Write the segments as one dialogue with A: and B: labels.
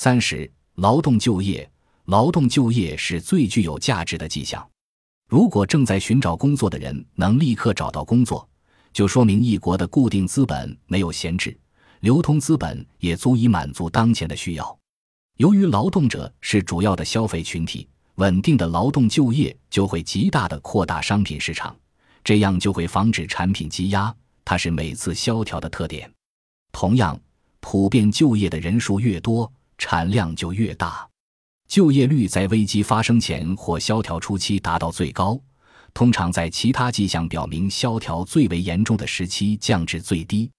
A: 三十、劳动就业，劳动就业是最具有价值的迹象。如果正在寻找工作的人能立刻找到工作，就说明一国的固定资本没有闲置，流通资本也足以满足当前的需要。由于劳动者是主要的消费群体，稳定的劳动就业就会极大的扩大商品市场，这样就会防止产品积压，它是每次萧条的特点。同样，普遍就业的人数越多，产量就越大。就业率在危机发生前或萧条初期达到最高，通常在其他迹象表明萧条最为严重的时期降至最低。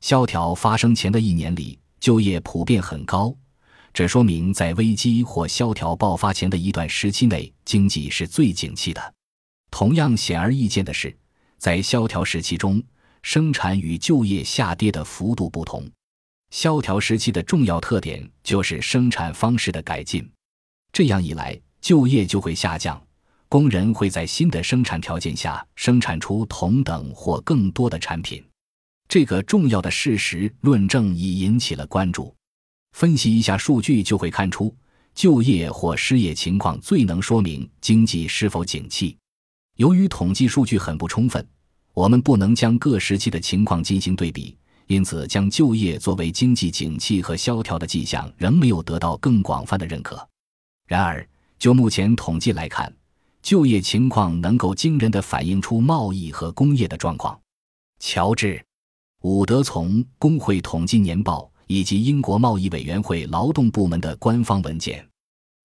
A: 萧条发生前的一年里，就业普遍很高，这说明在危机或萧条爆发前的一段时期内，经济是最景气的。同样显而易见的是，在萧条时期中，生产与就业下跌的幅度不同。萧条时期的重要特点就是生产方式的改进。这样一来，就业就会下降，工人会在新的生产条件下生产出同等或更多的产品。这个重要的事实论证已引起了关注。分析一下数据就会看出，就业或失业情况最能说明经济是否景气。由于统计数据很不充分，我们不能将各时期的情况进行对比，因此将就业作为经济景气和萧条的迹象仍没有得到更广泛的认可。然而，就目前统计来看，就业情况能够惊人地反映出贸易和工业的状况。乔治·伍德从《工会统计年报》以及英国贸易委员会劳动部门的官方文件，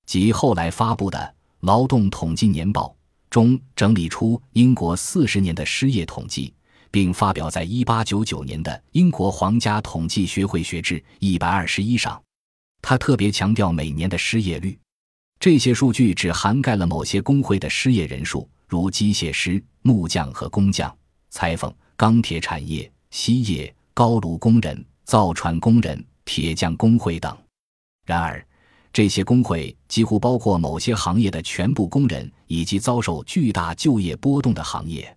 A: 及后来发布的《劳动统计年报》中整理出英国四十年的失业统计，并发表在1899年的《英国皇家统计学会学志一百二十一》上。他特别强调每年的失业率。这些数据只涵盖了某些工会的失业人数，如机械师、木匠和工匠、裁缝、钢铁产业、锡业、高炉工人、造船工人、铁匠工会等。然而，这些工会几乎包括某些行业的全部工人以及遭受巨大就业波动的行业。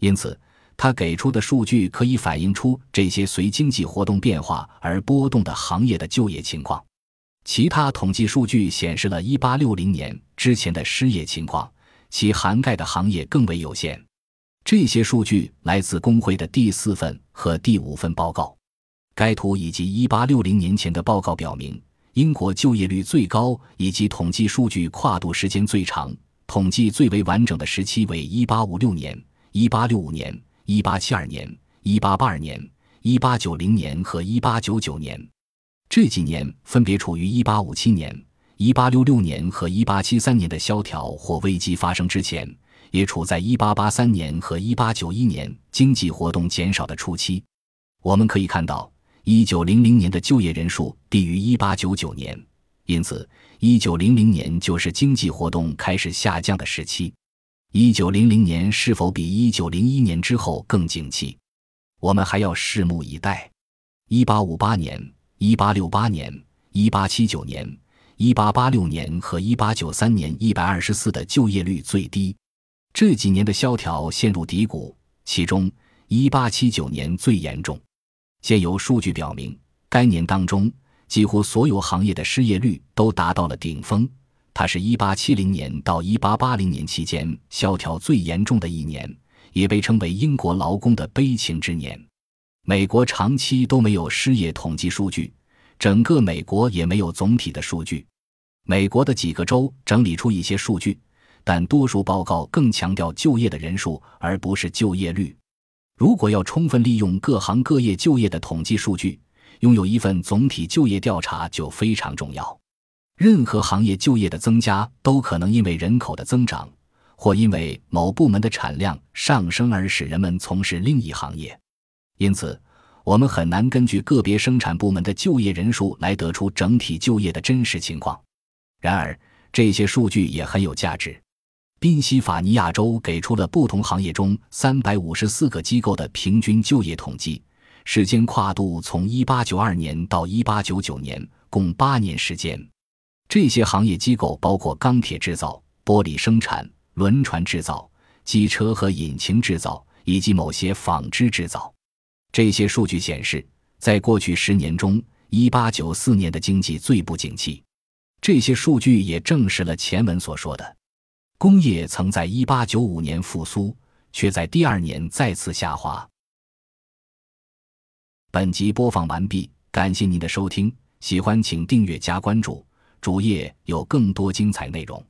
A: 因此，他给出的数据可以反映出这些随经济活动变化而波动的行业的就业情况。其他统计数据显示了1860年之前的失业情况，其涵盖的行业更为有限。这些数据来自工会的第四份和第五份报告。该图以及1860年前的报告表明，英国就业率最高以及统计数据跨度时间最长、统计最为完整的时期为1856年、1865年、1872年、1882年、1890年和1899年。这几年分别处于1857年、1866年和1873年的萧条或危机发生之前，也处在1883年和1891年经济活动减少的初期。我们可以看到，1900年的就业人数低于1899年，因此1900年就是经济活动开始下降的时期。1900年是否比1901年之后更景气，我们还要拭目以待。1858年。一八六八年、一八七九年、一八八六年和一八九三年，一百二十四的就业率最低。这几年的萧条陷入低谷，其中一八七九年最严重。现有数据表明，该年当中几乎所有行业的失业率都达到了顶峰。它是一八七零年到一八八零年期间萧条最严重的一年，也被称为英国劳工的悲情之年。美国长期都没有失业统计数据，整个美国也没有总体的数据。美国的几个州整理出一些数据，但多数报告更强调就业的人数而不是就业率。如果要充分利用各行各业就业的统计数据，拥有一份总体就业调查就非常重要。任何行业就业的增加都可能因为人口的增长，或因为某部门的产量上升而使人们从事另一行业。因此，我们很难根据个别生产部门的就业人数来得出整体就业的真实情况。然而，这些数据也很有价值。宾夕法尼亚州给出了不同行业中三百五十四个机构的平均就业统计，时间跨度从一八九二年到一八九九年，共八年时间。这些行业机构包括钢铁制造、玻璃生产、轮船制造、机车和引擎制造，以及某些纺织制造。这些数据显示，在过去十年中，1894年的经济最不景气。这些数据也证实了前文所说的，工业曾在1895年复苏，却在第二年再次下滑。本集播放完毕，感谢您的收听，喜欢请订阅加关注，主页有更多精彩内容。